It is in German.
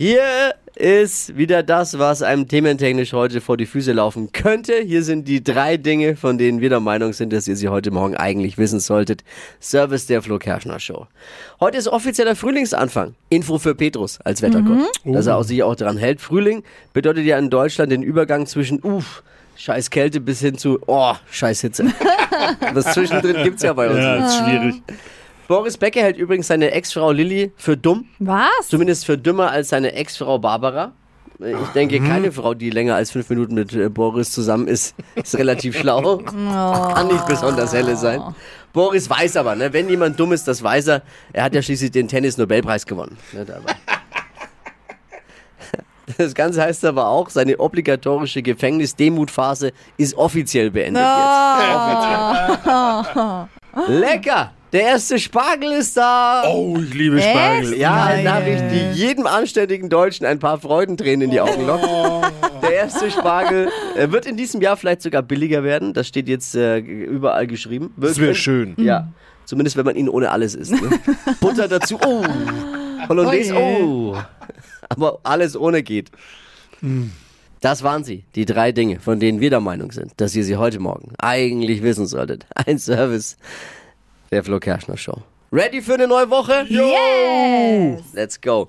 Hier ist wieder das, was einem thementechnisch heute vor die Füße laufen könnte. Hier sind die drei Dinge, von denen wir der Meinung sind, dass ihr sie heute Morgen eigentlich wissen solltet. Service der Flo Kerschner Show. Heute ist offizieller Frühlingsanfang. Info für Petrus als Wettergott. Dass er auch sich auch daran hält. Frühling bedeutet ja in Deutschland den Übergang zwischen, uff, scheiß Kälte bis hin zu, oh, scheiß Hitze. das zwischendrin gibt's ja bei uns. Ja, ist schwierig. Boris Becker hält übrigens seine Ex-Frau Lilly für dumm. Was? Zumindest für dümmer als seine Ex-Frau Barbara. Ich denke, keine Frau, die länger als fünf Minuten mit äh, Boris zusammen ist, ist relativ schlau. Kann nicht besonders helle sein. Boris weiß aber, ne, wenn jemand dumm ist, das weiß er. Er hat ja schließlich den Tennis-Nobelpreis gewonnen. Ne, aber- Das Ganze heißt aber auch, seine obligatorische Gefängnis-Demutphase ist offiziell beendet jetzt. Lecker! Der erste Spargel ist da! Oh, ich liebe Spargel. Ja, eine. Nachricht, die jedem anständigen Deutschen ein paar Freudentränen in die Augen lockt. Der erste Spargel äh, wird in diesem Jahr vielleicht sogar billiger werden. Das steht jetzt äh, überall geschrieben. Das wäre schön. Ja. Zumindest, wenn man ihn ohne alles isst. Ne? Butter dazu. Oh. Hollandaise. Oh. Aber alles ohne geht. Das waren sie, die drei Dinge, von denen wir der Meinung sind, dass ihr sie heute Morgen eigentlich wissen solltet. Ein Service der Flo Kerschner Show. Ready für eine neue Woche? Yes! Let's go.